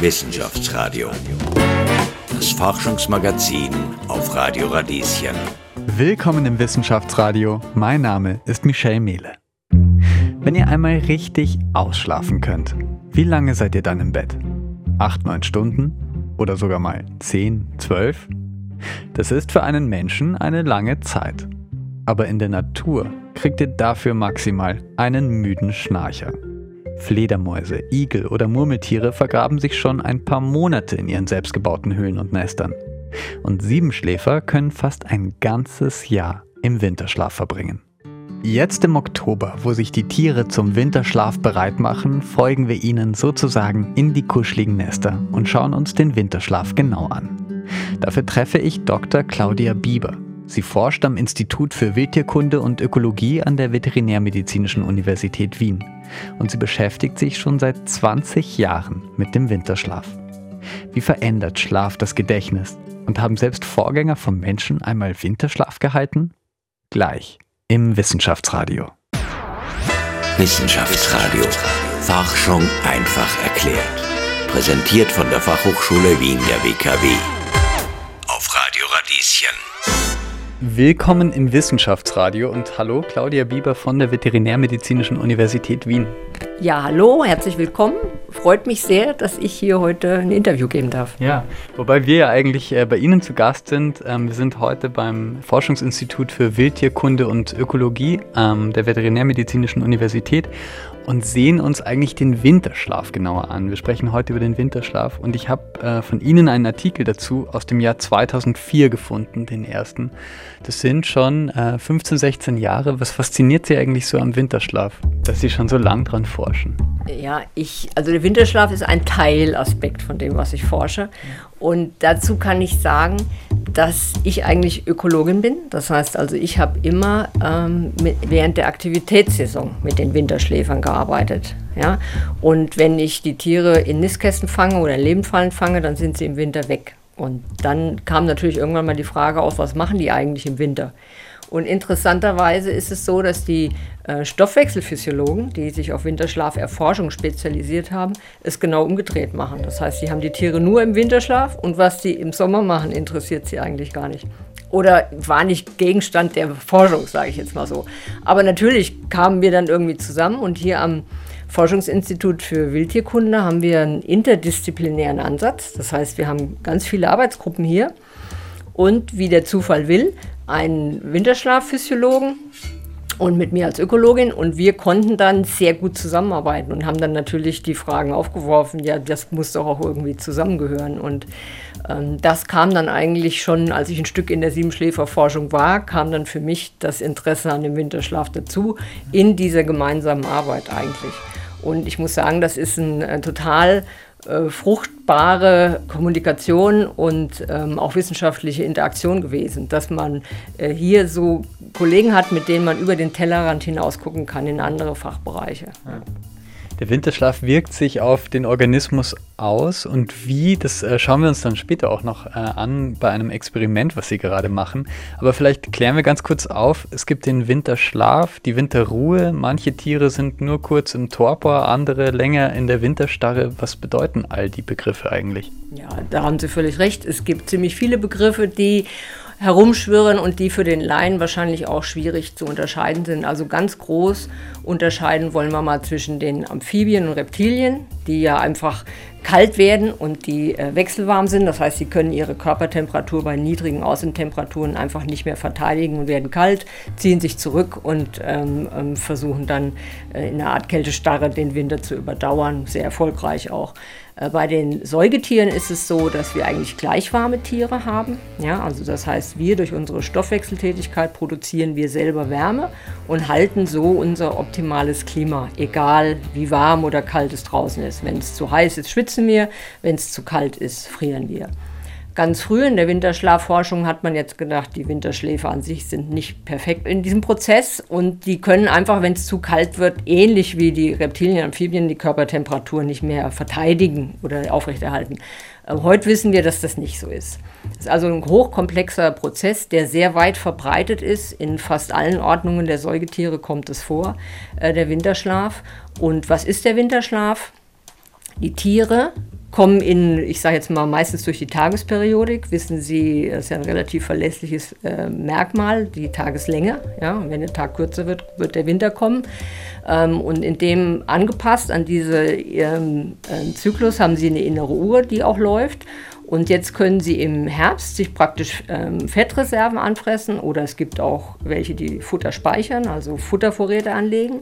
Wissenschaftsradio. Das Forschungsmagazin auf Radio Radieschen. Willkommen im Wissenschaftsradio. Mein Name ist Michelle Mehle. Wenn ihr einmal richtig ausschlafen könnt, wie lange seid ihr dann im Bett? Acht, neun Stunden? Oder sogar mal zehn, zwölf? Das ist für einen Menschen eine lange Zeit. Aber in der Natur kriegt ihr dafür maximal einen müden Schnarcher. Fledermäuse, Igel oder Murmeltiere vergraben sich schon ein paar Monate in ihren selbstgebauten Höhlen und Nestern. Und Siebenschläfer können fast ein ganzes Jahr im Winterschlaf verbringen. Jetzt im Oktober, wo sich die Tiere zum Winterschlaf bereit machen, folgen wir ihnen sozusagen in die kuscheligen Nester und schauen uns den Winterschlaf genau an. Dafür treffe ich Dr. Claudia Bieber. Sie forscht am Institut für Wildtierkunde und Ökologie an der Veterinärmedizinischen Universität Wien und sie beschäftigt sich schon seit 20 Jahren mit dem Winterschlaf. Wie verändert Schlaf das Gedächtnis? Und haben selbst Vorgänger vom Menschen einmal Winterschlaf gehalten? Gleich im Wissenschaftsradio. Wissenschaftsradio. Forschung einfach erklärt. Präsentiert von der Fachhochschule Wien der WKW. Auf Radio Radieschen. Willkommen im Wissenschaftsradio und hallo Claudia Bieber von der Veterinärmedizinischen Universität Wien. Ja, hallo, herzlich willkommen. Freut mich sehr, dass ich hier heute ein Interview geben darf. Ja, wobei wir ja eigentlich äh, bei Ihnen zu Gast sind. Ähm, wir sind heute beim Forschungsinstitut für Wildtierkunde und Ökologie ähm, der Veterinärmedizinischen Universität und sehen uns eigentlich den Winterschlaf genauer an. Wir sprechen heute über den Winterschlaf und ich habe äh, von Ihnen einen Artikel dazu aus dem Jahr 2004 gefunden, den ersten. Das sind schon äh, 15, 16 Jahre. Was fasziniert Sie eigentlich so am Winterschlaf, dass Sie schon so lang dran forschen? Ja, ich, also der Winterschlaf ist ein Teilaspekt von dem, was ich forsche. Und dazu kann ich sagen, dass ich eigentlich Ökologin bin. Das heißt also, ich habe immer ähm, mit, während der Aktivitätssaison mit den Winterschläfern gearbeitet. Ja? Und wenn ich die Tiere in Nistkästen fange oder in Lebendfallen fange, dann sind sie im Winter weg. Und dann kam natürlich irgendwann mal die Frage auf, was machen die eigentlich im Winter? Und interessanterweise ist es so, dass die äh, Stoffwechselphysiologen, die sich auf Winterschlaferforschung spezialisiert haben, es genau umgedreht machen. Das heißt, sie haben die Tiere nur im Winterschlaf und was sie im Sommer machen, interessiert sie eigentlich gar nicht. Oder war nicht Gegenstand der Forschung, sage ich jetzt mal so. Aber natürlich kamen wir dann irgendwie zusammen und hier am Forschungsinstitut für Wildtierkunde haben wir einen interdisziplinären Ansatz. Das heißt, wir haben ganz viele Arbeitsgruppen hier und wie der Zufall will, einen Winterschlafphysiologen und mit mir als Ökologin und wir konnten dann sehr gut zusammenarbeiten und haben dann natürlich die Fragen aufgeworfen, ja, das muss doch auch irgendwie zusammengehören und ähm, das kam dann eigentlich schon, als ich ein Stück in der Siebenschläferforschung war, kam dann für mich das Interesse an dem Winterschlaf dazu, in dieser gemeinsamen Arbeit eigentlich. Und ich muss sagen, das ist ein, ein total äh, fruchtbare Kommunikation und ähm, auch wissenschaftliche Interaktion gewesen, dass man äh, hier so Kollegen hat, mit denen man über den Tellerrand hinaus gucken kann in andere Fachbereiche. Ja. Der Winterschlaf wirkt sich auf den Organismus aus und wie, das äh, schauen wir uns dann später auch noch äh, an bei einem Experiment, was Sie gerade machen. Aber vielleicht klären wir ganz kurz auf, es gibt den Winterschlaf, die Winterruhe, manche Tiere sind nur kurz im Torpor, andere länger in der Winterstarre. Was bedeuten all die Begriffe eigentlich? Ja, da haben Sie völlig recht. Es gibt ziemlich viele Begriffe, die herumschwirren und die für den Laien wahrscheinlich auch schwierig zu unterscheiden sind. Also ganz groß unterscheiden wollen wir mal zwischen den Amphibien und Reptilien, die ja einfach kalt werden und die äh, wechselwarm sind. Das heißt, sie können ihre Körpertemperatur bei niedrigen Außentemperaturen einfach nicht mehr verteidigen und werden kalt, ziehen sich zurück und ähm, ähm, versuchen dann äh, in einer Art Kältestarre den Winter zu überdauern. Sehr erfolgreich auch. Äh, bei den Säugetieren ist es so, dass wir eigentlich gleichwarme Tiere haben. Ja, also das heißt, wir durch unsere Stoffwechseltätigkeit produzieren wir selber Wärme und halten so unser optimales Klima, egal wie warm oder kalt es draußen ist. Wenn es zu heiß ist, schwitzen wir, wenn es zu kalt ist, frieren wir. Ganz früh in der Winterschlafforschung hat man jetzt gedacht, die Winterschläfer an sich sind nicht perfekt in diesem Prozess und die können einfach, wenn es zu kalt wird, ähnlich wie die Reptilien, Amphibien, die Körpertemperatur nicht mehr verteidigen oder aufrechterhalten. Äh, heute wissen wir, dass das nicht so ist. Es ist also ein hochkomplexer Prozess, der sehr weit verbreitet ist. In fast allen Ordnungen der Säugetiere kommt es vor, äh, der Winterschlaf. Und was ist der Winterschlaf? Die Tiere kommen in, ich sage jetzt mal, meistens durch die Tagesperiodik, wissen Sie, das ist ja ein relativ verlässliches äh, Merkmal, die Tageslänge. Ja? Und wenn der Tag kürzer wird, wird der Winter kommen. Ähm, und in dem angepasst an diesen ähm, äh, Zyklus haben Sie eine innere Uhr, die auch läuft. Und jetzt können Sie im Herbst sich praktisch ähm, Fettreserven anfressen oder es gibt auch welche, die Futter speichern, also Futtervorräte anlegen.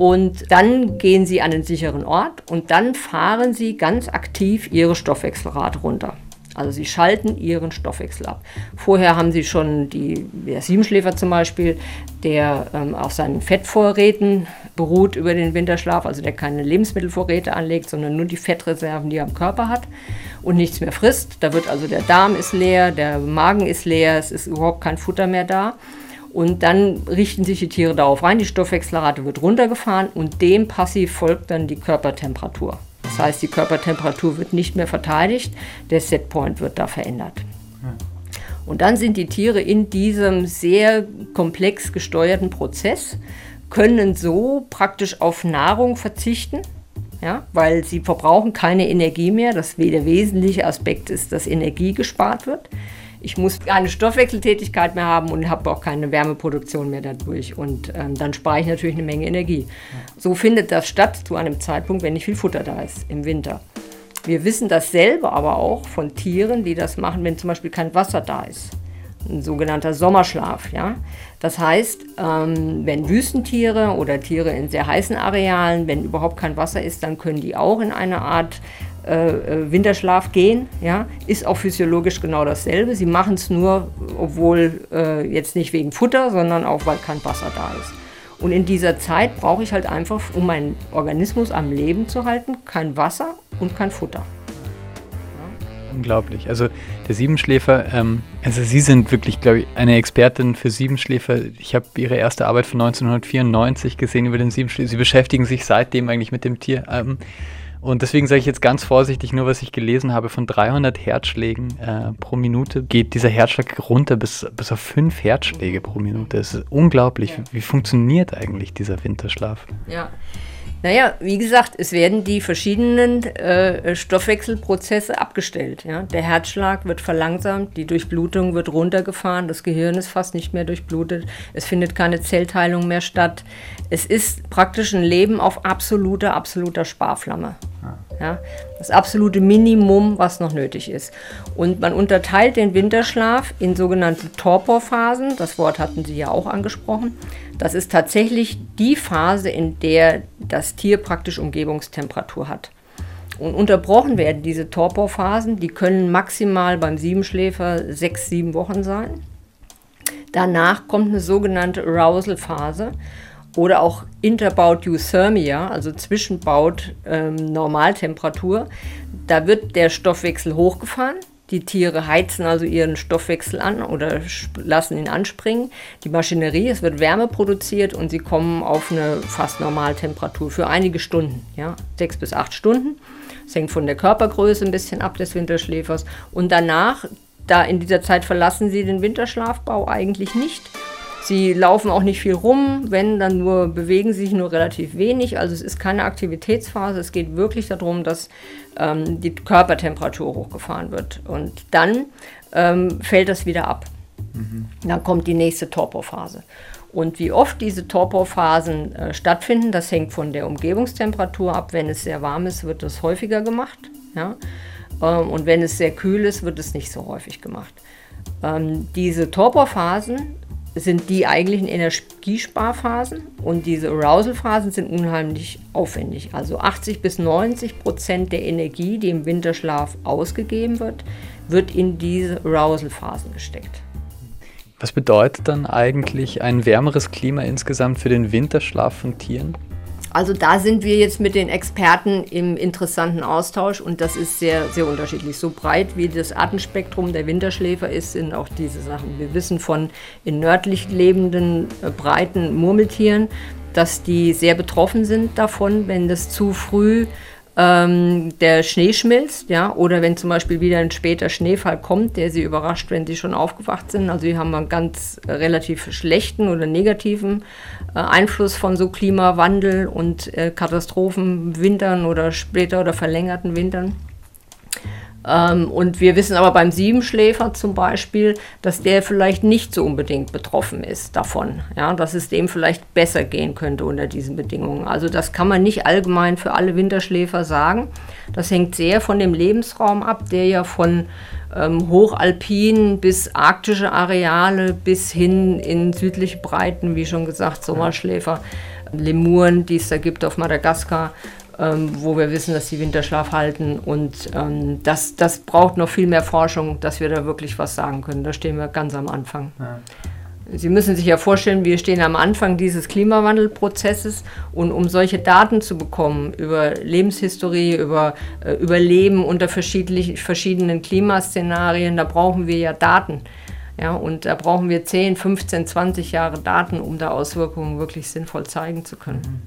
Und dann gehen Sie an einen sicheren Ort und dann fahren Sie ganz aktiv Ihre Stoffwechselrate runter. Also sie schalten ihren Stoffwechsel ab. Vorher haben sie schon die, der Siebenschläfer zum Beispiel, der ähm, auf seinen Fettvorräten beruht über den Winterschlaf, also der keine Lebensmittelvorräte anlegt, sondern nur die Fettreserven, die er am Körper hat und nichts mehr frisst. Da wird also der Darm ist leer, der Magen ist leer, es ist überhaupt kein Futter mehr da. Und dann richten sich die Tiere darauf rein, die Stoffwechselrate wird runtergefahren und dem passiv folgt dann die Körpertemperatur. Das heißt, die Körpertemperatur wird nicht mehr verteidigt, der Setpoint wird da verändert. Und dann sind die Tiere in diesem sehr komplex gesteuerten Prozess, können so praktisch auf Nahrung verzichten, ja, weil sie verbrauchen keine Energie mehr. Das der wesentliche Aspekt ist, dass Energie gespart wird. Ich muss keine Stoffwechseltätigkeit mehr haben und habe auch keine Wärmeproduktion mehr dadurch. Und ähm, dann spare ich natürlich eine Menge Energie. So findet das statt zu einem Zeitpunkt, wenn nicht viel Futter da ist im Winter. Wir wissen das selber aber auch von Tieren, die das machen, wenn zum Beispiel kein Wasser da ist. Ein sogenannter Sommerschlaf. Ja? Das heißt, ähm, wenn Wüstentiere oder Tiere in sehr heißen Arealen, wenn überhaupt kein Wasser ist, dann können die auch in eine Art äh, äh, Winterschlaf gehen, ja, ist auch physiologisch genau dasselbe. Sie machen es nur, obwohl äh, jetzt nicht wegen Futter, sondern auch, weil kein Wasser da ist. Und in dieser Zeit brauche ich halt einfach, um meinen Organismus am Leben zu halten, kein Wasser und kein Futter. Unglaublich. Also der Siebenschläfer, ähm, also Sie sind wirklich, glaube ich, eine Expertin für Siebenschläfer. Ich habe Ihre erste Arbeit von 1994 gesehen über den Siebenschläfer. Sie beschäftigen sich seitdem eigentlich mit dem Tier. Ähm, und deswegen sage ich jetzt ganz vorsichtig, nur was ich gelesen habe, von 300 Herzschlägen äh, pro Minute geht dieser Herzschlag runter bis, bis auf 5 Herzschläge pro Minute. Das ist unglaublich. Wie, wie funktioniert eigentlich dieser Winterschlaf? Ja. Naja, wie gesagt, es werden die verschiedenen äh, Stoffwechselprozesse abgestellt. Ja? Der Herzschlag wird verlangsamt, die Durchblutung wird runtergefahren, das Gehirn ist fast nicht mehr durchblutet, es findet keine Zellteilung mehr statt. Es ist praktisch ein Leben auf absoluter, absoluter Sparflamme. Ja, das absolute Minimum, was noch nötig ist. Und man unterteilt den Winterschlaf in sogenannte Torporphasen. Das Wort hatten Sie ja auch angesprochen. Das ist tatsächlich die Phase, in der das Tier praktisch Umgebungstemperatur hat. Und unterbrochen werden diese Torporphasen, die können maximal beim Siebenschläfer sechs, sieben Wochen sein. Danach kommt eine sogenannte Arousal-Phase oder auch Interbaut Euthermia, also Zwischenbaut ähm, Normaltemperatur. Da wird der Stoffwechsel hochgefahren. Die Tiere heizen also ihren Stoffwechsel an oder lassen ihn anspringen. Die Maschinerie, es wird Wärme produziert und sie kommen auf eine fast Normaltemperatur für einige Stunden, ja, sechs bis acht Stunden. Es hängt von der Körpergröße ein bisschen ab des Winterschläfers. Und danach, da in dieser Zeit verlassen sie den Winterschlafbau eigentlich nicht Sie laufen auch nicht viel rum, wenn, dann nur bewegen sie sich nur relativ wenig. Also es ist keine Aktivitätsphase. Es geht wirklich darum, dass ähm, die Körpertemperatur hochgefahren wird. Und dann ähm, fällt das wieder ab. Mhm. Dann kommt die nächste Torporphase. Und wie oft diese Torporphasen äh, stattfinden, das hängt von der Umgebungstemperatur ab. Wenn es sehr warm ist, wird das häufiger gemacht. Ja? Ähm, und wenn es sehr kühl ist, wird es nicht so häufig gemacht. Ähm, diese Torporphasen sind die eigentlichen Energiesparphasen und diese Arousal-Phasen sind unheimlich aufwendig. Also 80 bis 90 Prozent der Energie, die im Winterschlaf ausgegeben wird, wird in diese Arousal-Phasen gesteckt. Was bedeutet dann eigentlich ein wärmeres Klima insgesamt für den Winterschlaf von Tieren? Also da sind wir jetzt mit den Experten im interessanten Austausch und das ist sehr, sehr unterschiedlich. So breit wie das Artenspektrum der Winterschläfer ist, sind auch diese Sachen. Wir wissen von in nördlich lebenden äh, breiten Murmeltieren, dass die sehr betroffen sind davon, wenn das zu früh ähm, der Schnee schmilzt, ja, oder wenn zum Beispiel wieder ein später Schneefall kommt, der sie überrascht, wenn sie schon aufgewacht sind. Also sie haben einen ganz äh, relativ schlechten oder negativen äh, Einfluss von so Klimawandel und äh, Katastrophen, Wintern oder später oder verlängerten Wintern. Ähm, und wir wissen aber beim Siebenschläfer zum Beispiel, dass der vielleicht nicht so unbedingt betroffen ist davon. Ja, dass es dem vielleicht besser gehen könnte unter diesen Bedingungen. Also das kann man nicht allgemein für alle Winterschläfer sagen. Das hängt sehr von dem Lebensraum ab, der ja von ähm, hochalpin bis arktische Areale bis hin in südliche Breiten, wie schon gesagt, Sommerschläfer, Lemuren, die es da gibt auf Madagaskar, ähm, wo wir wissen, dass sie Winterschlaf halten. Und ähm, das, das braucht noch viel mehr Forschung, dass wir da wirklich was sagen können. Da stehen wir ganz am Anfang. Ja. Sie müssen sich ja vorstellen, wir stehen am Anfang dieses Klimawandelprozesses und um solche Daten zu bekommen über Lebenshistorie, über äh, Überleben unter verschiedenen Klimaszenarien, da brauchen wir ja Daten. Ja, und da brauchen wir 10, 15, 20 Jahre Daten, um da Auswirkungen wirklich sinnvoll zeigen zu können.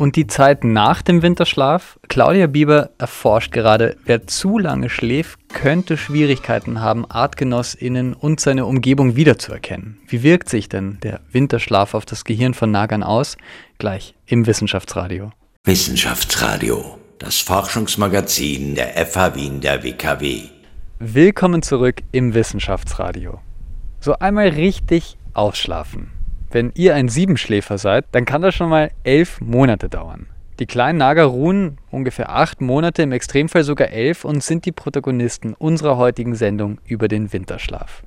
Und die Zeit nach dem Winterschlaf? Claudia Bieber erforscht gerade, wer zu lange schläft, könnte Schwierigkeiten haben, ArtgenossInnen und seine Umgebung wiederzuerkennen. Wie wirkt sich denn der Winterschlaf auf das Gehirn von Nagern aus? Gleich im Wissenschaftsradio. Wissenschaftsradio, das Forschungsmagazin der FH Wien der WKW. Willkommen zurück im Wissenschaftsradio. So einmal richtig ausschlafen. Wenn ihr ein Siebenschläfer seid, dann kann das schon mal elf Monate dauern. Die kleinen Nager ruhen ungefähr acht Monate, im Extremfall sogar elf und sind die Protagonisten unserer heutigen Sendung über den Winterschlaf.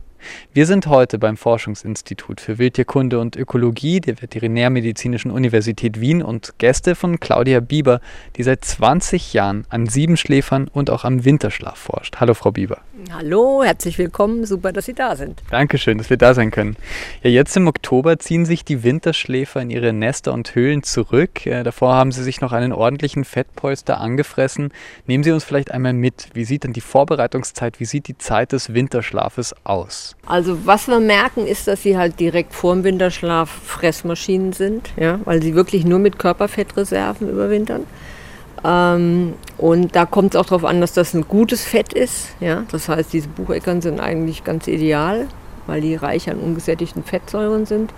Wir sind heute beim Forschungsinstitut für Wildtierkunde und Ökologie der Veterinärmedizinischen Universität Wien und Gäste von Claudia Bieber, die seit 20 Jahren an Siebenschläfern und auch am Winterschlaf forscht. Hallo, Frau Bieber. Hallo, herzlich willkommen. Super, dass Sie da sind. Dankeschön, dass wir da sein können. Ja, jetzt im Oktober ziehen sich die Winterschläfer in ihre Nester und Höhlen zurück. Äh, davor haben sie sich noch einen ordentlichen Fettpolster angefressen. Nehmen Sie uns vielleicht einmal mit. Wie sieht denn die Vorbereitungszeit, wie sieht die Zeit des Winterschlafes aus? Also was wir merken, ist, dass sie halt direkt vor dem Winterschlaf Fressmaschinen sind, ja, weil sie wirklich nur mit Körperfettreserven überwintern. Ähm, und da kommt es auch darauf an, dass das ein gutes Fett ist. Ja? Das heißt, diese Bucheckern sind eigentlich ganz ideal, weil die reich an ungesättigten Fettsäuren sind.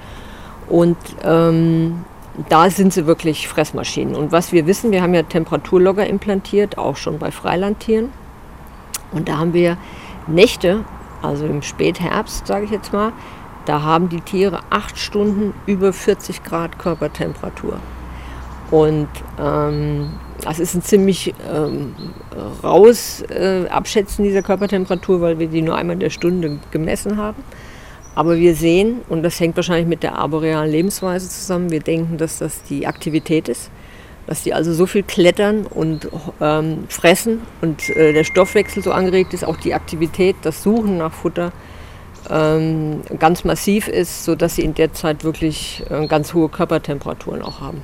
Und ähm, da sind sie wirklich Fressmaschinen. Und was wir wissen, wir haben ja Temperaturlogger implantiert, auch schon bei Freilandtieren. Und da haben wir Nächte also im Spätherbst, sage ich jetzt mal, da haben die Tiere acht Stunden über 40 Grad Körpertemperatur. Und ähm, das ist ein ziemlich ähm, raus äh, Abschätzen dieser Körpertemperatur, weil wir die nur einmal in der Stunde gemessen haben. Aber wir sehen, und das hängt wahrscheinlich mit der arborealen Lebensweise zusammen, wir denken, dass das die Aktivität ist dass die also so viel klettern und ähm, fressen und äh, der Stoffwechsel so angeregt ist, auch die Aktivität, das Suchen nach Futter ähm, ganz massiv ist, sodass sie in der Zeit wirklich äh, ganz hohe Körpertemperaturen auch haben.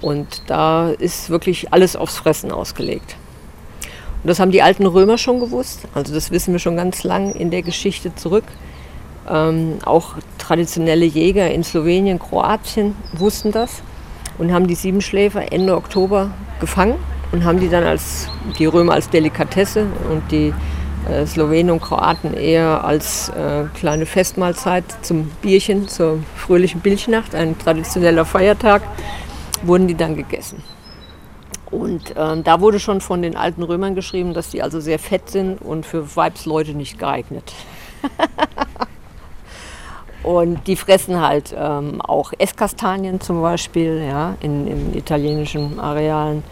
Und da ist wirklich alles aufs Fressen ausgelegt. Und das haben die alten Römer schon gewusst, also das wissen wir schon ganz lang in der Geschichte zurück. Ähm, auch traditionelle Jäger in Slowenien, Kroatien wussten das und haben die Siebenschläfer Ende Oktober gefangen und haben die dann als die Römer als Delikatesse und die äh, Slowenen und Kroaten eher als äh, kleine Festmahlzeit zum Bierchen, zur fröhlichen Bilchnacht, ein traditioneller Feiertag, wurden die dann gegessen. Und äh, da wurde schon von den alten Römern geschrieben, dass die also sehr fett sind und für Weibsleute nicht geeignet. Und die fressen halt ähm, auch Esskastanien zum Beispiel ja, in, in italienischen Arealen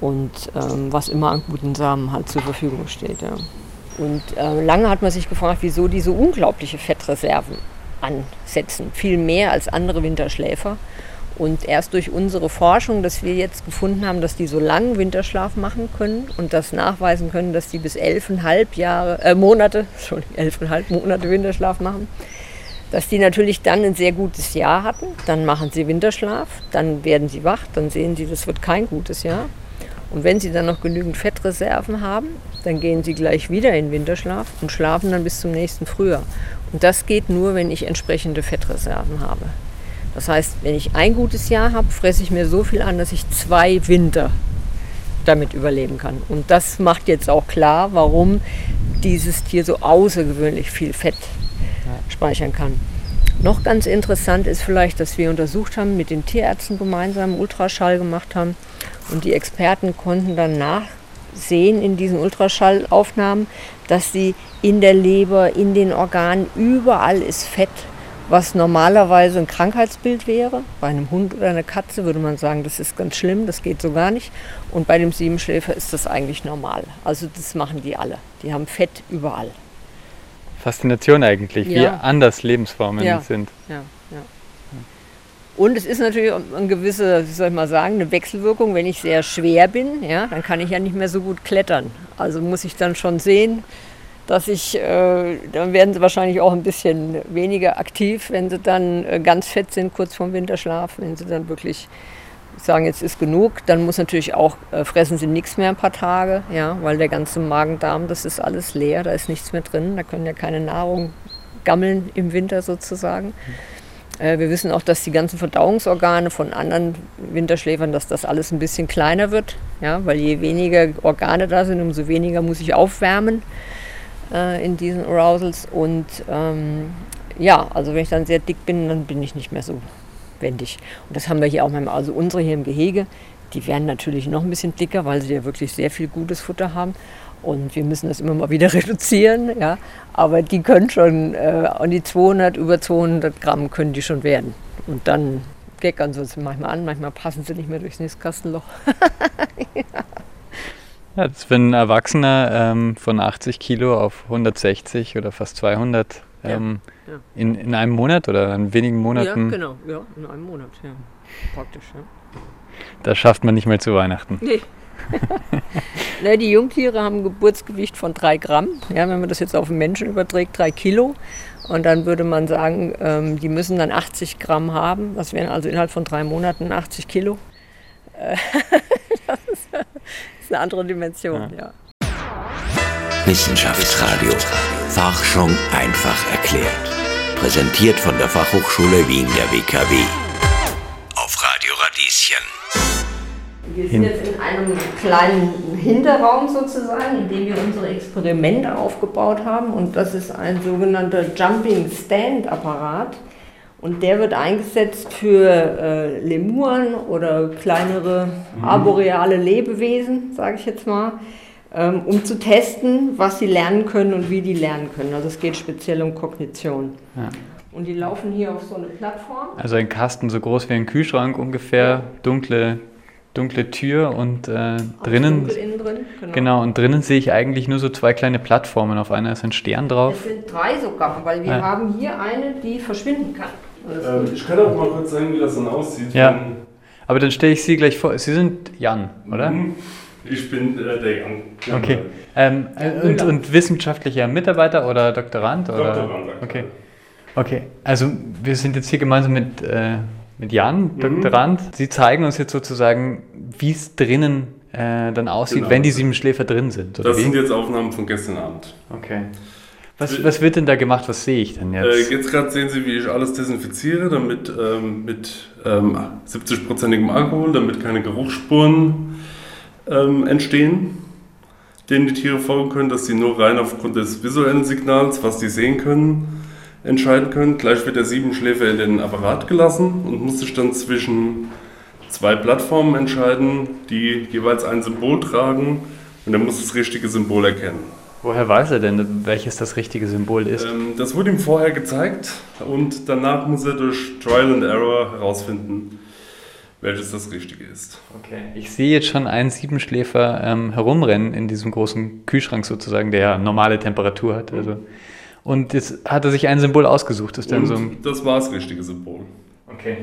und ähm, was immer an guten Samen halt zur Verfügung steht. Ja. Und äh, lange hat man sich gefragt, wieso die so unglaubliche Fettreserven ansetzen, viel mehr als andere Winterschläfer. Und erst durch unsere Forschung, dass wir jetzt gefunden haben, dass die so langen Winterschlaf machen können und das nachweisen können, dass die bis elfeinhalb Jahre, äh, Monate, Entschuldigung, elfeinhalb Monate Winterschlaf machen, dass die natürlich dann ein sehr gutes Jahr hatten. Dann machen sie Winterschlaf, dann werden sie wach, dann sehen sie, das wird kein gutes Jahr. Und wenn sie dann noch genügend Fettreserven haben, dann gehen sie gleich wieder in Winterschlaf und schlafen dann bis zum nächsten Frühjahr. Und das geht nur, wenn ich entsprechende Fettreserven habe. Das heißt, wenn ich ein gutes Jahr habe, fresse ich mir so viel an, dass ich zwei Winter damit überleben kann. Und das macht jetzt auch klar, warum dieses Tier so außergewöhnlich viel Fett speichern kann. Noch ganz interessant ist vielleicht, dass wir untersucht haben, mit den Tierärzten gemeinsam Ultraschall gemacht haben und die Experten konnten dann sehen in diesen Ultraschallaufnahmen, dass sie in der Leber, in den Organen, überall ist Fett, was normalerweise ein Krankheitsbild wäre. Bei einem Hund oder einer Katze würde man sagen, das ist ganz schlimm, das geht so gar nicht. Und bei dem Siebenschläfer ist das eigentlich normal. Also das machen die alle. Die haben Fett überall. Faszination eigentlich, ja. wie anders Lebensformen ja. sind. Ja. Und es ist natürlich eine gewisse, wie soll ich mal sagen, eine Wechselwirkung. Wenn ich sehr schwer bin, ja, dann kann ich ja nicht mehr so gut klettern. Also muss ich dann schon sehen, dass ich, äh, dann werden sie wahrscheinlich auch ein bisschen weniger aktiv, wenn sie dann äh, ganz fett sind, kurz vorm Winterschlaf, wenn sie dann wirklich sagen, jetzt ist genug, dann muss natürlich auch, äh, fressen sie nichts mehr ein paar Tage, ja, weil der ganze Magen-Darm, das ist alles leer, da ist nichts mehr drin, da können ja keine Nahrung gammeln im Winter sozusagen. Äh, wir wissen auch, dass die ganzen Verdauungsorgane von anderen Winterschläfern, dass das alles ein bisschen kleiner wird, ja, weil je weniger Organe da sind, umso weniger muss ich aufwärmen äh, in diesen Arousals. Und ähm, ja, also wenn ich dann sehr dick bin, dann bin ich nicht mehr so wendig. Und das haben wir hier auch manchmal, also unsere hier im Gehege, die werden natürlich noch ein bisschen dicker, weil sie ja wirklich sehr viel gutes Futter haben. Und wir müssen das immer mal wieder reduzieren, ja. Aber die können schon äh, an die 200, über 200 Gramm können die schon werden. Und dann geckern sie uns manchmal an, manchmal passen sie nicht mehr durchs Nistkastenloch. ja. ja, das, wenn ein Erwachsener ähm, von 80 Kilo auf 160 oder fast 200 ähm, ja, ja. In, in einem Monat oder in wenigen Monaten? Ja, genau, ja, in einem Monat, ja. Praktisch, ja. Das schafft man nicht mehr zu Weihnachten. Nee. ne, die Jungtiere haben ein Geburtsgewicht von 3 Gramm. Ja, wenn man das jetzt auf den Menschen überträgt, 3 Kilo. Und dann würde man sagen, ähm, die müssen dann 80 Gramm haben. Das wären also innerhalb von drei Monaten 80 Kilo. Äh, das, ist, das, ist, eine andere Dimension, ja. ja. Wissenschaftsradio. Forschung einfach erklärt. Präsentiert von der Fachhochschule Wien der WKW. Auf Radio Radieschen. Wir sind jetzt in einem kleinen Hinterraum sozusagen, in dem wir unsere Experimente aufgebaut haben. Und das ist ein sogenannter Jumping Stand Apparat. Und der wird eingesetzt für äh, Lemuren oder kleinere mhm. arboreale Lebewesen, sage ich jetzt mal, um zu testen, was sie lernen können und wie die lernen können. Also es geht speziell um Kognition. Ja. Und die laufen hier auf so eine Plattform. Also ein Kasten so groß wie ein Kühlschrank ungefähr, dunkle dunkle Tür und äh, drinnen. Innen drin, genau. genau. und drinnen sehe ich eigentlich nur so zwei kleine Plattformen. Auf einer ist ein Stern drauf. Es sind drei sogar, weil wir ja. haben hier eine, die verschwinden kann. Ähm, ich kann auch mal kurz zeigen, wie das dann aussieht. Ja. Aber dann stelle ich Sie gleich vor. Sie sind Jan, oder? Mhm. Ich bin äh, der Jan. Okay. Ähm, und, und, wissenschaftlicher Mitarbeiter oder Doktorand? Oder? Doktorand. Okay. Okay. Also wir sind jetzt hier gemeinsam mit äh, mit Jan, mhm. Doktorand. Sie zeigen uns jetzt sozusagen, wie es drinnen äh, dann aussieht, genau. wenn die sieben Schläfer drin sind. das wie? sind jetzt Aufnahmen von gestern Abend. Okay. Was, was wird denn da gemacht? Was sehe ich denn jetzt? Äh, jetzt gerade sehen Sie, wie ich alles desinfiziere, damit ähm, mit ähm, 70-prozentigem Alkohol, damit keine Geruchsspuren ähm, entstehen, denen die Tiere folgen können, dass sie nur rein aufgrund des visuellen Signals, was sie sehen können, entscheiden können. Gleich wird der Siebenschläfer in den Apparat gelassen und muss sich dann zwischen zwei Plattformen entscheiden, die jeweils ein Symbol tragen und er muss das richtige Symbol erkennen. Woher weiß er denn, welches das richtige Symbol ist? Ähm, das wurde ihm vorher gezeigt und danach muss er durch Trial and Error herausfinden, welches das Richtige ist. Okay. Ich sehe jetzt schon einen Siebenschläfer ähm, herumrennen in diesem großen Kühlschrank sozusagen, der normale Temperatur hat. Also und jetzt hat er sich ein Symbol ausgesucht. Ist dann so das war das richtige Symbol. Okay.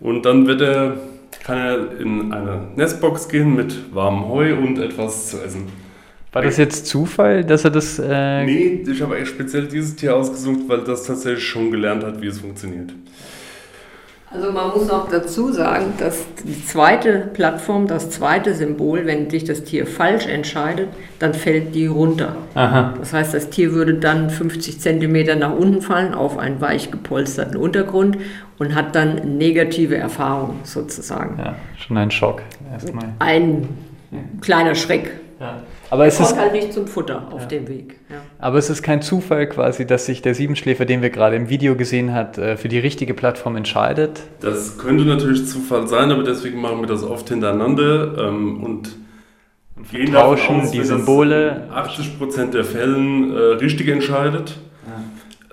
Und dann wird er, kann er in eine Nestbox gehen mit warmem Heu und etwas zu essen. War das jetzt Zufall, dass er das. Äh nee, ich habe speziell dieses Tier ausgesucht, weil das tatsächlich schon gelernt hat, wie es funktioniert. Also man muss noch dazu sagen, dass die zweite Plattform, das zweite Symbol, wenn sich das Tier falsch entscheidet, dann fällt die runter. Aha. Das heißt, das Tier würde dann 50 Zentimeter nach unten fallen auf einen weich gepolsterten Untergrund und hat dann negative Erfahrungen sozusagen. Ja, schon ein Schock erstmal. Ein kleiner Schreck. Ja. Aber es ist halt nicht zum Futter auf ja. dem Weg. Ja. Aber es ist kein Zufall quasi, dass sich der Siebenschläfer, den wir gerade im Video gesehen hat, äh, für die richtige Plattform entscheidet. Das könnte natürlich Zufall sein, aber deswegen machen wir das oft hintereinander ähm, und Und vertauschen aus, die Symbole. 80% der Fällen äh, richtig entscheidet.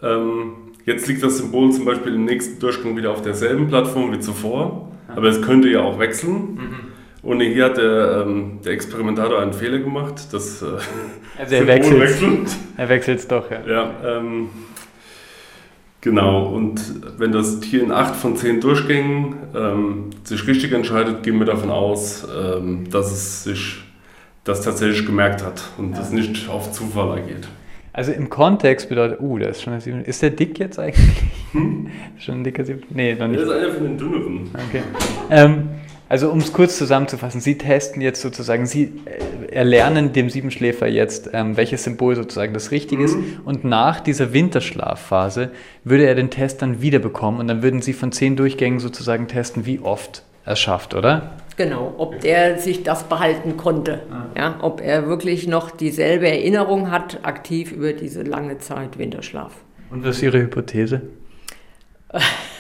Ja. Ähm, jetzt liegt das Symbol zum Beispiel im nächsten Durchgang wieder auf derselben Plattform wie zuvor, ja. aber es könnte ja auch wechseln. Mhm. Und hier hat der, ähm, der Experimentator einen Fehler gemacht. Das, äh, also er wechselt. Er wechselt es doch, ja. Ja, ähm, genau. Und wenn das Tier in acht von zehn Durchgängen ähm, sich richtig entscheidet, gehen wir davon aus, ähm, dass es sich das tatsächlich gemerkt hat und ja. das nicht auf Zufall ergeht. Also im Kontext bedeutet, uh, der ist schon der Ist der dick jetzt eigentlich? Hm? schon ein dicker Sieben? Nee, noch nicht. Der ist einer von den dünneren. Okay. Also um es kurz zusammenzufassen, Sie testen jetzt sozusagen, Sie äh, erlernen dem Siebenschläfer jetzt, ähm, welches Symbol sozusagen das Richtige mhm. ist und nach dieser Winterschlafphase würde er den Test dann wiederbekommen und dann würden Sie von zehn Durchgängen sozusagen testen, wie oft er es schafft, oder? Genau, ob der sich das behalten konnte, ah. ja, ob er wirklich noch dieselbe Erinnerung hat, aktiv über diese lange Zeit Winterschlaf. Und was ist Ihre Hypothese?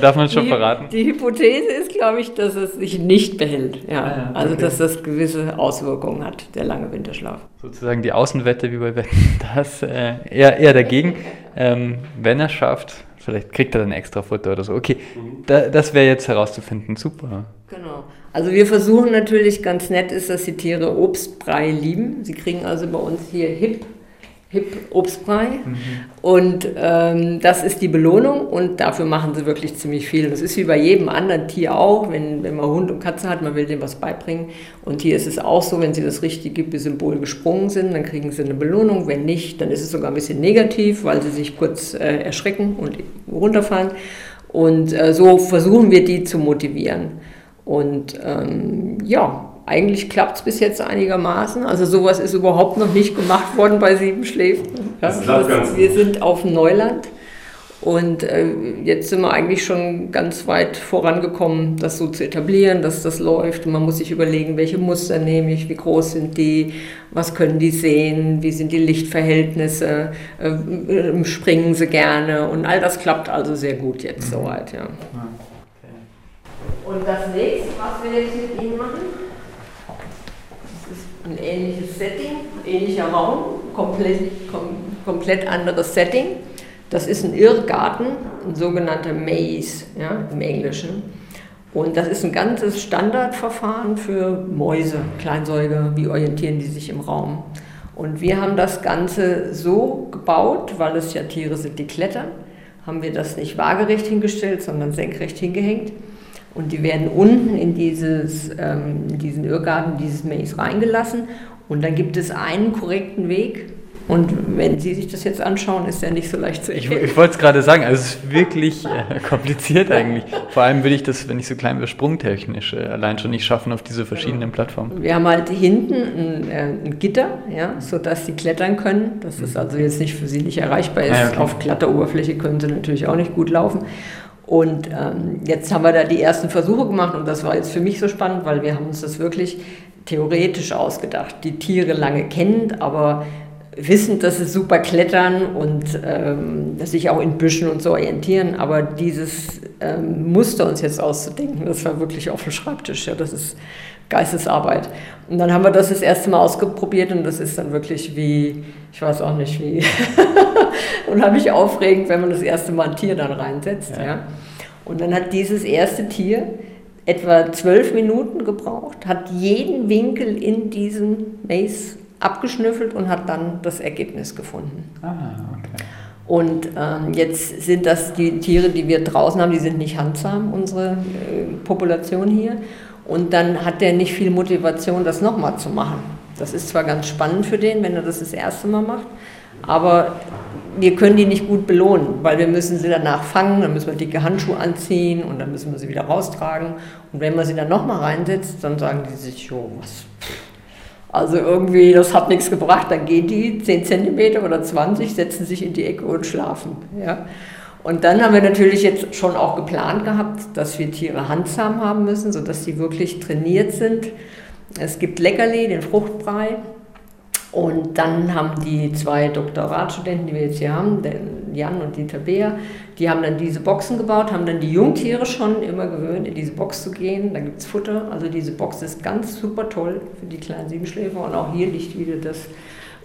Darf man schon die, verraten? Die Hypothese ist, glaube ich, dass es sich nicht behält. Ja. Ah, ja also, dass das gewisse Auswirkungen hat, der lange Winterschlaf. Sozusagen die Außenwette wie bei Wetten, das äh, eher, eher dagegen. Ähm, wenn er schafft, vielleicht kriegt er dann extra Futter oder so. Okay, mhm. da, das wäre jetzt herauszufinden. Super. Genau. Also wir versuchen natürlich, ganz nett ist, dass die Tiere Obstbrei lieben. Sie kriegen also bei uns hier Hip Hip Obstbrei. Mhm. Und ähm, das ist die Belohnung und dafür machen sie wirklich ziemlich viel. Das ist wie bei jedem anderen Tier auch, wenn, wenn man Hund und Katze hat, man will dem was beibringen. Und hier ist es auch so, wenn sie das richtige Symbol gesprungen sind, dann kriegen sie eine Belohnung. Wenn nicht, dann ist es sogar ein bisschen negativ, weil sie sich kurz äh, erschrecken und runterfallen. Und äh, so versuchen wir die zu motivieren. Und ähm, ja, eigentlich klappt es bis jetzt einigermaßen. Also sowas ist überhaupt noch nicht gemacht worden bei Sieben Schläfen. Das klappt ganz wir sind auf Neuland und äh, jetzt sind wir eigentlich schon ganz weit vorangekommen, das so zu etablieren, dass das läuft. Und man muss sich überlegen, welche Muster nehme ich, wie groß sind die, was können die sehen, wie sind die Lichtverhältnisse, äh, springen sie gerne und all das klappt also sehr gut jetzt mhm. soweit. Ja. Und das nächste, was wir jetzt mit Ihnen ein ähnliches Setting, ähnlicher Raum, komplett, kom, komplett anderes Setting. Das ist ein Irrgarten, ein sogenannter Maze ja, im Englischen. Und das ist ein ganzes Standardverfahren für Mäuse, Kleinsäuger, wie orientieren die sich im Raum. Und wir haben das Ganze so gebaut, weil es ja Tiere sind, die klettern, haben wir das nicht waagerecht hingestellt, sondern senkrecht hingehängt. Und die werden unten in, dieses, ähm, in diesen Irrgarten, dieses Maze reingelassen. Und dann gibt es einen korrekten Weg. Und wenn Sie sich das jetzt anschauen, ist der nicht so leicht zu erkennen. Ich, ich wollte es gerade sagen, also es ist wirklich äh, kompliziert eigentlich. Vor allem würde ich das, wenn ich so klein wäre, sprungtechnisch äh, allein schon nicht schaffen auf diese verschiedenen Plattformen. Wir haben halt hinten ein, äh, ein Gitter, ja, sodass sie klettern können. Das ist also jetzt nicht für sie nicht erreichbar ist. Ah, okay. Auf glatter Oberfläche können sie natürlich auch nicht gut laufen. Und ähm, jetzt haben wir da die ersten Versuche gemacht und das war jetzt für mich so spannend, weil wir haben uns das wirklich theoretisch ausgedacht. Die Tiere lange kennend, aber wissend, dass sie super klettern und ähm, sich auch in Büschen und so orientieren. Aber dieses ähm, Muster uns jetzt auszudenken, das war wirklich auf dem Schreibtisch. Ja, das ist Geistesarbeit. Und dann haben wir das das erste Mal ausprobiert und das ist dann wirklich wie, ich weiß auch nicht wie, unheimlich aufregend, wenn man das erste Mal ein Tier dann reinsetzt. Ja. ja. Und dann hat dieses erste Tier etwa zwölf Minuten gebraucht, hat jeden Winkel in diesem Maze abgeschnüffelt und hat dann das Ergebnis gefunden. Ah, okay. Und ähm, jetzt sind das die Tiere, die wir draußen haben, die sind nicht handsam, unsere äh, Population hier. Und dann hat der nicht viel Motivation, das nochmal zu machen. Das ist zwar ganz spannend für den, wenn er das das erste Mal macht, aber wir können die nicht gut belohnen, weil wir müssen sie danach fangen, dann müssen wir dicke Handschuhe anziehen und dann müssen wir sie wieder raustragen. Und wenn man sie dann nochmal reinsetzt, dann sagen die sich, jo, was, also irgendwie, das hat nichts gebracht, dann gehen die 10 cm oder 20, setzen sich in die Ecke und schlafen. Ja? Und dann haben wir natürlich jetzt schon auch geplant gehabt, dass wir Tiere handsam haben müssen, sodass sie wirklich trainiert sind. Es gibt Leckerli, den Fruchtbrei. Und dann haben die zwei Doktoratstudenten, die wir jetzt hier haben, Jan und Dieter Beer, die haben dann diese Boxen gebaut, haben dann die Jungtiere schon immer gewöhnt, in diese Box zu gehen. Da gibt es Futter. Also diese Box ist ganz super toll für die kleinen Siebenschläfer. Und auch hier liegt wieder das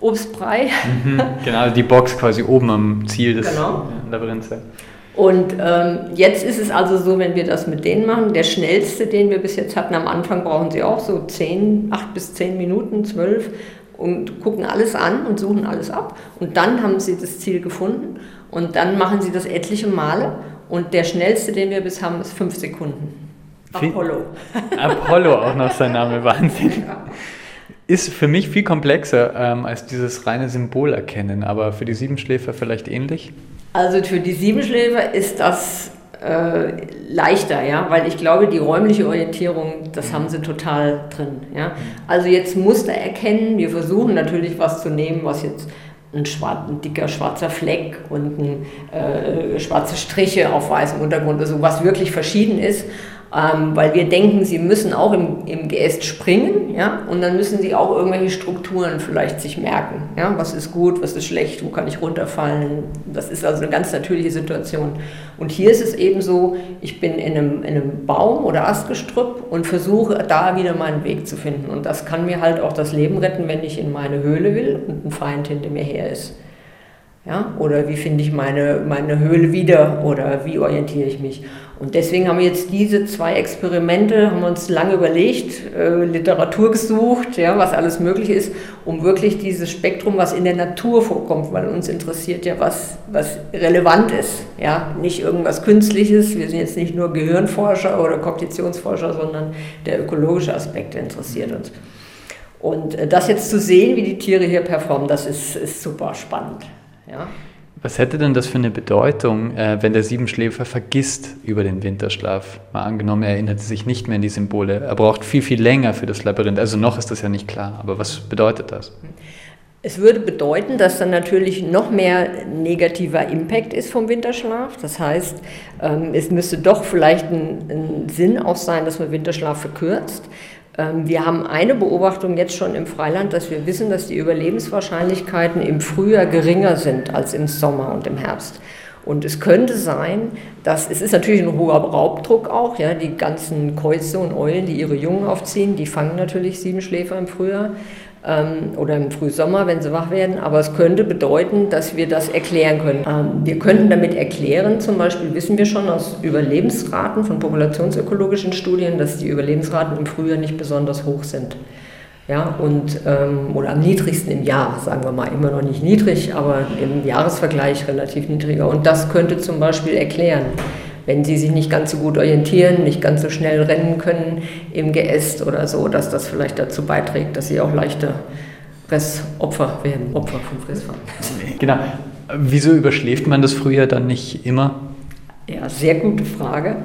Obstbrei. Mhm, genau, die Box quasi oben am Ziel des genau. Labyrinths. Und ähm, jetzt ist es also so, wenn wir das mit denen machen, der schnellste, den wir bis jetzt hatten, am Anfang brauchen sie auch so 10, 8 bis 10 Minuten, 12 und gucken alles an und suchen alles ab. Und dann haben sie das Ziel gefunden und dann machen sie das etliche Male. Und der schnellste, den wir bis haben, ist 5 Sekunden. Apollo. Apollo, auch noch sein Name, Wahnsinn. Ja. Ist für mich viel komplexer ähm, als dieses reine Symbol erkennen, aber für die Siebenschläfer vielleicht ähnlich? Also für die Siebenschläfer ist das äh, leichter, ja, weil ich glaube, die räumliche Orientierung, das haben sie total drin, ja. Also jetzt Muster erkennen, wir versuchen natürlich was zu nehmen, was jetzt ein, schwarz, ein dicker schwarzer Fleck und ein, äh, schwarze Striche auf weißem Untergrund, also was wirklich verschieden ist ähm, weil wir denken, sie müssen auch im, im Geäst springen, ja, und dann müssen sie auch irgendwelche Strukturen vielleicht sich merken, ja, was ist gut, was ist schlecht, wo kann ich runterfallen, das ist also eine ganz natürliche Situation. Und hier ist es eben so, ich bin in einem, in einem Baum oder Astgestrüpp und versuche da wieder meinen Weg zu finden und das kann mir halt auch das Leben retten, wenn ich in meine Höhle will und ein Feind hinter mir her ist. Ja? Oder wie finde ich meine, meine Höhle wieder oder wie orientiere ich mich? Und deswegen haben wir jetzt diese zwei Experimente, haben uns lange überlegt, äh, Literatur gesucht, ja, was alles möglich ist, um wirklich dieses Spektrum, was in der Natur vorkommt, weil uns interessiert ja, was, was relevant ist. Ja? Nicht irgendwas Künstliches, wir sind jetzt nicht nur Gehirnforscher oder Kognitionsforscher, sondern der ökologische Aspekt interessiert uns. Und äh, das jetzt zu sehen, wie die Tiere hier performen, das ist, ist super spannend. Ja? Was hätte denn das für eine Bedeutung, äh, wenn der Siebenschläfer vergisst über den Winterschlaf? Mal angenommen, er erinnert sich nicht mehr an die Symbole. Er braucht viel, viel länger für das Labyrinth. Also noch ist das ja nicht klar. Aber was bedeutet das? Es würde bedeuten, dass dann natürlich noch mehr negativer Impact ist vom Winterschlaf. Das heißt, ähm, es müsste doch vielleicht ein, ein Sinn auch sein, dass man Winterschlaf verkürzt. Ähm, wir haben eine Beobachtung jetzt schon im Freiland, dass wir wissen, dass die Überlebenswahrscheinlichkeiten im Frühjahr geringer sind als im Sommer und im Herbst. Und es könnte sein, dass es ist natürlich ein hoher Raubdruck auch, ja, die ganzen Käuze und Eulen, die ihre Jungen aufziehen, die fangen natürlich Siebenschläfer im Frühjahr ähm, oder im Frühsommer, wenn sie wach werden. Aber es könnte bedeuten, dass wir das erklären können. Ähm, wir könnten damit erklären, zum Beispiel wissen wir schon aus Überlebensraten von populationsökologischen Studien, dass die Überlebensraten im Frühjahr nicht besonders hoch sind. Ja, und, ähm, oder am niedrigsten im Jahr, sagen wir mal, immer noch nicht niedrig, aber im Jahresvergleich relativ niedriger. Und das könnte zum Beispiel erklären, wenn sie sich nicht ganz so gut orientieren, nicht ganz so schnell rennen können im Geäst oder so, dass das vielleicht dazu beiträgt, dass sie auch leichter Fressopfer werden, Opfer von Fressfeinden. Genau. Wieso überschläft man das früher dann nicht immer? Ja, sehr gute Frage.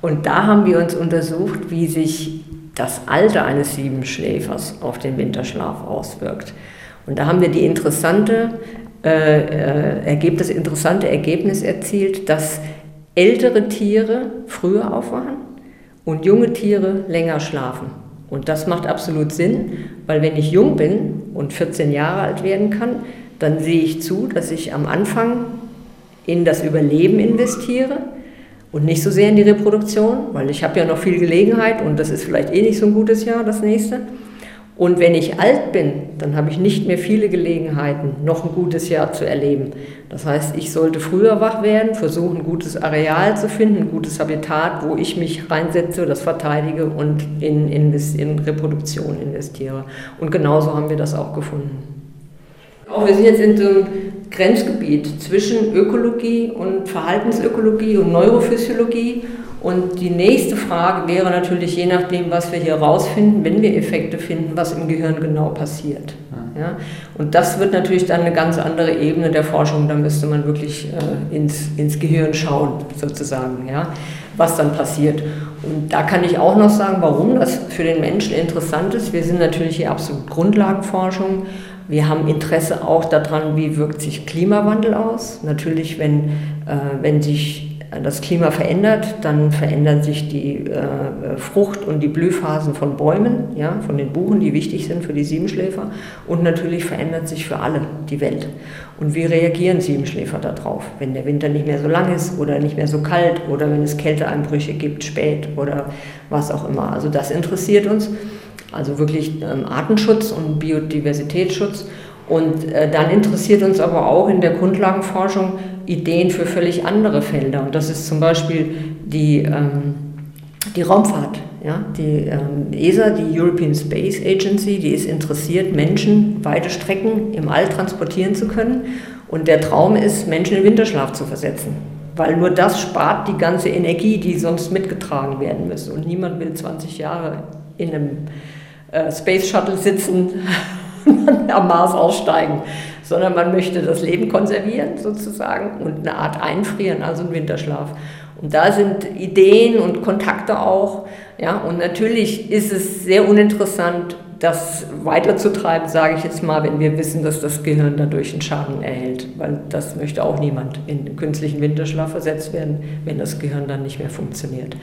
Und da haben wir uns untersucht, wie sich das Alter eines Siebenschläfers auf den Winterschlaf auswirkt. Und da haben wir die interessante, äh, äh, das interessante Ergebnis erzielt, dass ältere Tiere früher aufwachen und junge Tiere länger schlafen. Und das macht absolut Sinn, weil wenn ich jung bin und 14 Jahre alt werden kann, dann sehe ich zu, dass ich am Anfang in das Überleben investiere und nicht so sehr in die Reproduktion, weil ich habe ja noch viel Gelegenheit und das ist vielleicht eh nicht so ein gutes Jahr, das nächste. Und wenn ich alt bin, dann habe ich nicht mehr viele Gelegenheiten, noch ein gutes Jahr zu erleben. Das heißt, ich sollte früher wach werden, versuchen, ein gutes Areal zu finden, ein gutes Habitat, wo ich mich reinsetze, das verteidige und in, in, in Reproduktion investiere. Und genauso haben wir das auch gefunden. Auch wir sind jetzt in so einem Grenzgebiet zwischen Ökologie und Verhaltensökologie und Neurophysiologie. Und die nächste Frage wäre natürlich, je nachdem, was wir hier rausfinden, wenn wir Effekte finden, was im Gehirn genau passiert. Ja? Und das wird natürlich dann eine ganz andere Ebene der Forschung. Da müsste man wirklich äh, ins, ins Gehirn schauen, sozusagen, ja? was dann passiert. Und da kann ich auch noch sagen, warum das für den Menschen interessant ist. Wir sind natürlich hier absolut Grundlagenforschung. Wir haben Interesse auch daran, wie wirkt sich Klimawandel aus. Natürlich, wenn, äh, wenn sich das Klima verändert, dann verändern sich die äh, Frucht- und die Blühphasen von Bäumen, ja, von den Buchen, die wichtig sind für die Siebenschläfer. Und natürlich verändert sich für alle die Welt. Und wie reagieren Siebenschläfer darauf, wenn der Winter nicht mehr so lang ist oder nicht mehr so kalt oder wenn es Kälteeinbrüche gibt, spät oder was auch immer. Also das interessiert uns. Also wirklich ähm, Artenschutz und Biodiversitätsschutz. Und äh, dann interessiert uns aber auch in der Grundlagenforschung Ideen für völlig andere Felder. Und das ist zum Beispiel die, ähm, die Raumfahrt. Ja? Die ähm, ESA, die European Space Agency, die ist interessiert, Menschen weite Strecken im All transportieren zu können. Und der Traum ist, Menschen in Winterschlaf zu versetzen. Weil nur das spart die ganze Energie, die sonst mitgetragen werden müsste. Und niemand will 20 Jahre in einem äh, Space Shuttle sitzen am Mars aussteigen, sondern man möchte das Leben konservieren sozusagen und eine Art einfrieren, also einen Winterschlaf. Und da sind Ideen und Kontakte auch. Ja, und natürlich ist es sehr uninteressant, das weiterzutreiben, sage ich jetzt mal, wenn wir wissen, dass das Gehirn dadurch einen Schaden erhält. Weil das möchte auch niemand in künstlichen Winterschlaf versetzt werden, wenn das Gehirn dann nicht mehr funktioniert.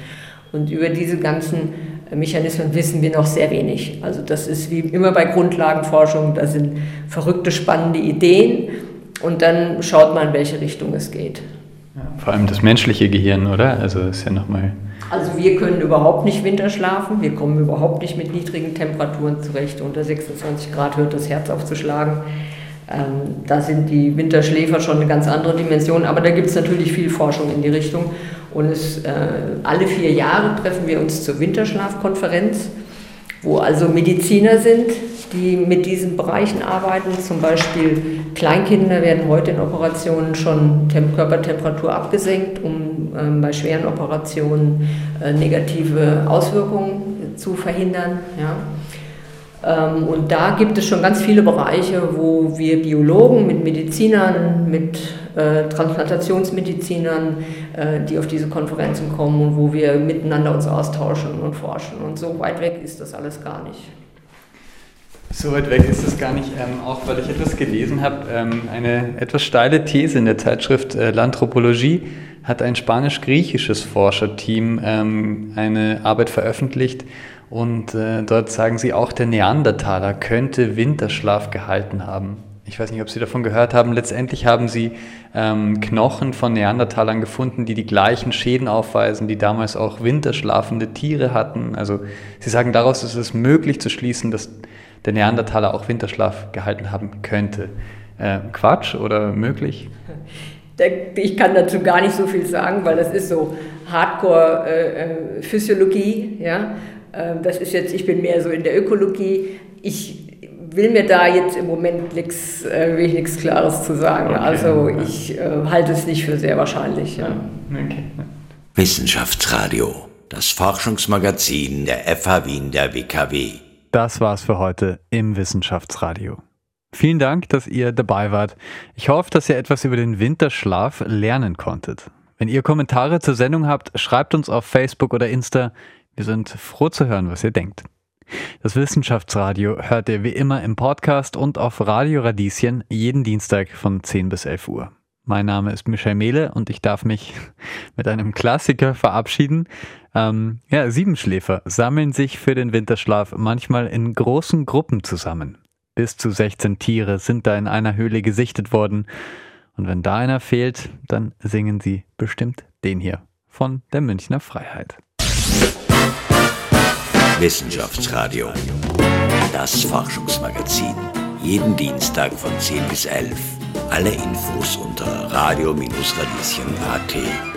Und über diese ganzen Mechanismen wissen wir noch sehr wenig. Also das ist wie immer bei Grundlagenforschung, da sind verrückte, spannende Ideen und dann schaut man, in welche Richtung es geht. Vor allem das menschliche Gehirn, oder? Also ist ja nochmal... Also wir können überhaupt nicht Winter schlafen, wir kommen überhaupt nicht mit niedrigen Temperaturen zurecht. Unter 26 Grad hört das Herz auf zu schlagen. Ähm, da sind die Winterschläfer schon eine ganz andere Dimension, aber da gibt es natürlich viel Forschung in die Richtung. Und es, äh, alle vier Jahre treffen wir uns zur Winterschlafkonferenz, wo also Mediziner sind, die mit diesen Bereichen arbeiten. Zum Beispiel Kleinkinder werden heute in Operationen schon Tem Körpertemperatur abgesenkt, um ähm, bei schweren Operationen äh, negative Auswirkungen zu verhindern. Ja. Ähm, und da gibt es schon ganz viele Bereiche, wo wir Biologen mit Medizinern, mit äh, Transplantationsmedizinern, äh, die auf diese Konferenzen kommen und wo wir miteinander uns austauschen und forschen. Und so weit weg ist das alles gar nicht. So weit weg ist es gar nicht, ähm, auch weil ich etwas gelesen habe. Ähm, eine etwas steile These in der Zeitschrift äh, L'Anthropologie hat ein spanisch-griechisches Forscherteam ähm, eine Arbeit veröffentlicht, und äh, dort sagen sie auch, der Neandertaler könnte Winterschlaf gehalten haben. Ich weiß nicht, ob Sie davon gehört haben. Letztendlich haben sie ähm, Knochen von Neandertalern gefunden, die die gleichen Schäden aufweisen, die damals auch winterschlafende Tiere hatten. Also sie sagen, daraus ist es möglich zu schließen, dass der Neandertaler auch Winterschlaf gehalten haben könnte. Äh, Quatsch oder möglich? Ich kann dazu gar nicht so viel sagen, weil das ist so Hardcore-Physiologie. Äh, äh ja? Ähm, das ist jetzt, ich bin mehr so in der Ökologie. Ich will mir da jetzt im Moment nichts, äh, will nichts Klares zu sagen. Okay. Also ich äh, halte es nicht für sehr wahrscheinlich. Ja. Okay. Wissenschaftsradio, das Forschungsmagazin der FH Wien der WKW. Das war's für heute im Wissenschaftsradio. Vielen Dank, dass ihr dabei wart. Ich hoffe, dass ihr etwas über den Winterschlaf lernen konntet. Wenn ihr Kommentare zur Sendung habt, schreibt uns auf Facebook oder Insta. Wir sind froh zu hören, was ihr denkt. Das Wissenschaftsradio hört ihr wie immer im Podcast und auf Radio Radieschen jeden Dienstag von 10 bis 11 Uhr. Mein Name ist Michael Mehle und ich darf mich mit einem Klassiker verabschieden. Ähm, ja, Siebenschläfer sammeln sich für den Winterschlaf manchmal in großen Gruppen zusammen. Bis zu 16 Tiere sind da in einer Höhle gesichtet worden. Und wenn da einer fehlt, dann singen sie bestimmt den hier von der Münchner Freiheit. Wissenschaftsradio. Das Forschungsmagazin. Jeden Dienstag von 10 bis 11. Alle Infos unter radio-radieschen.at.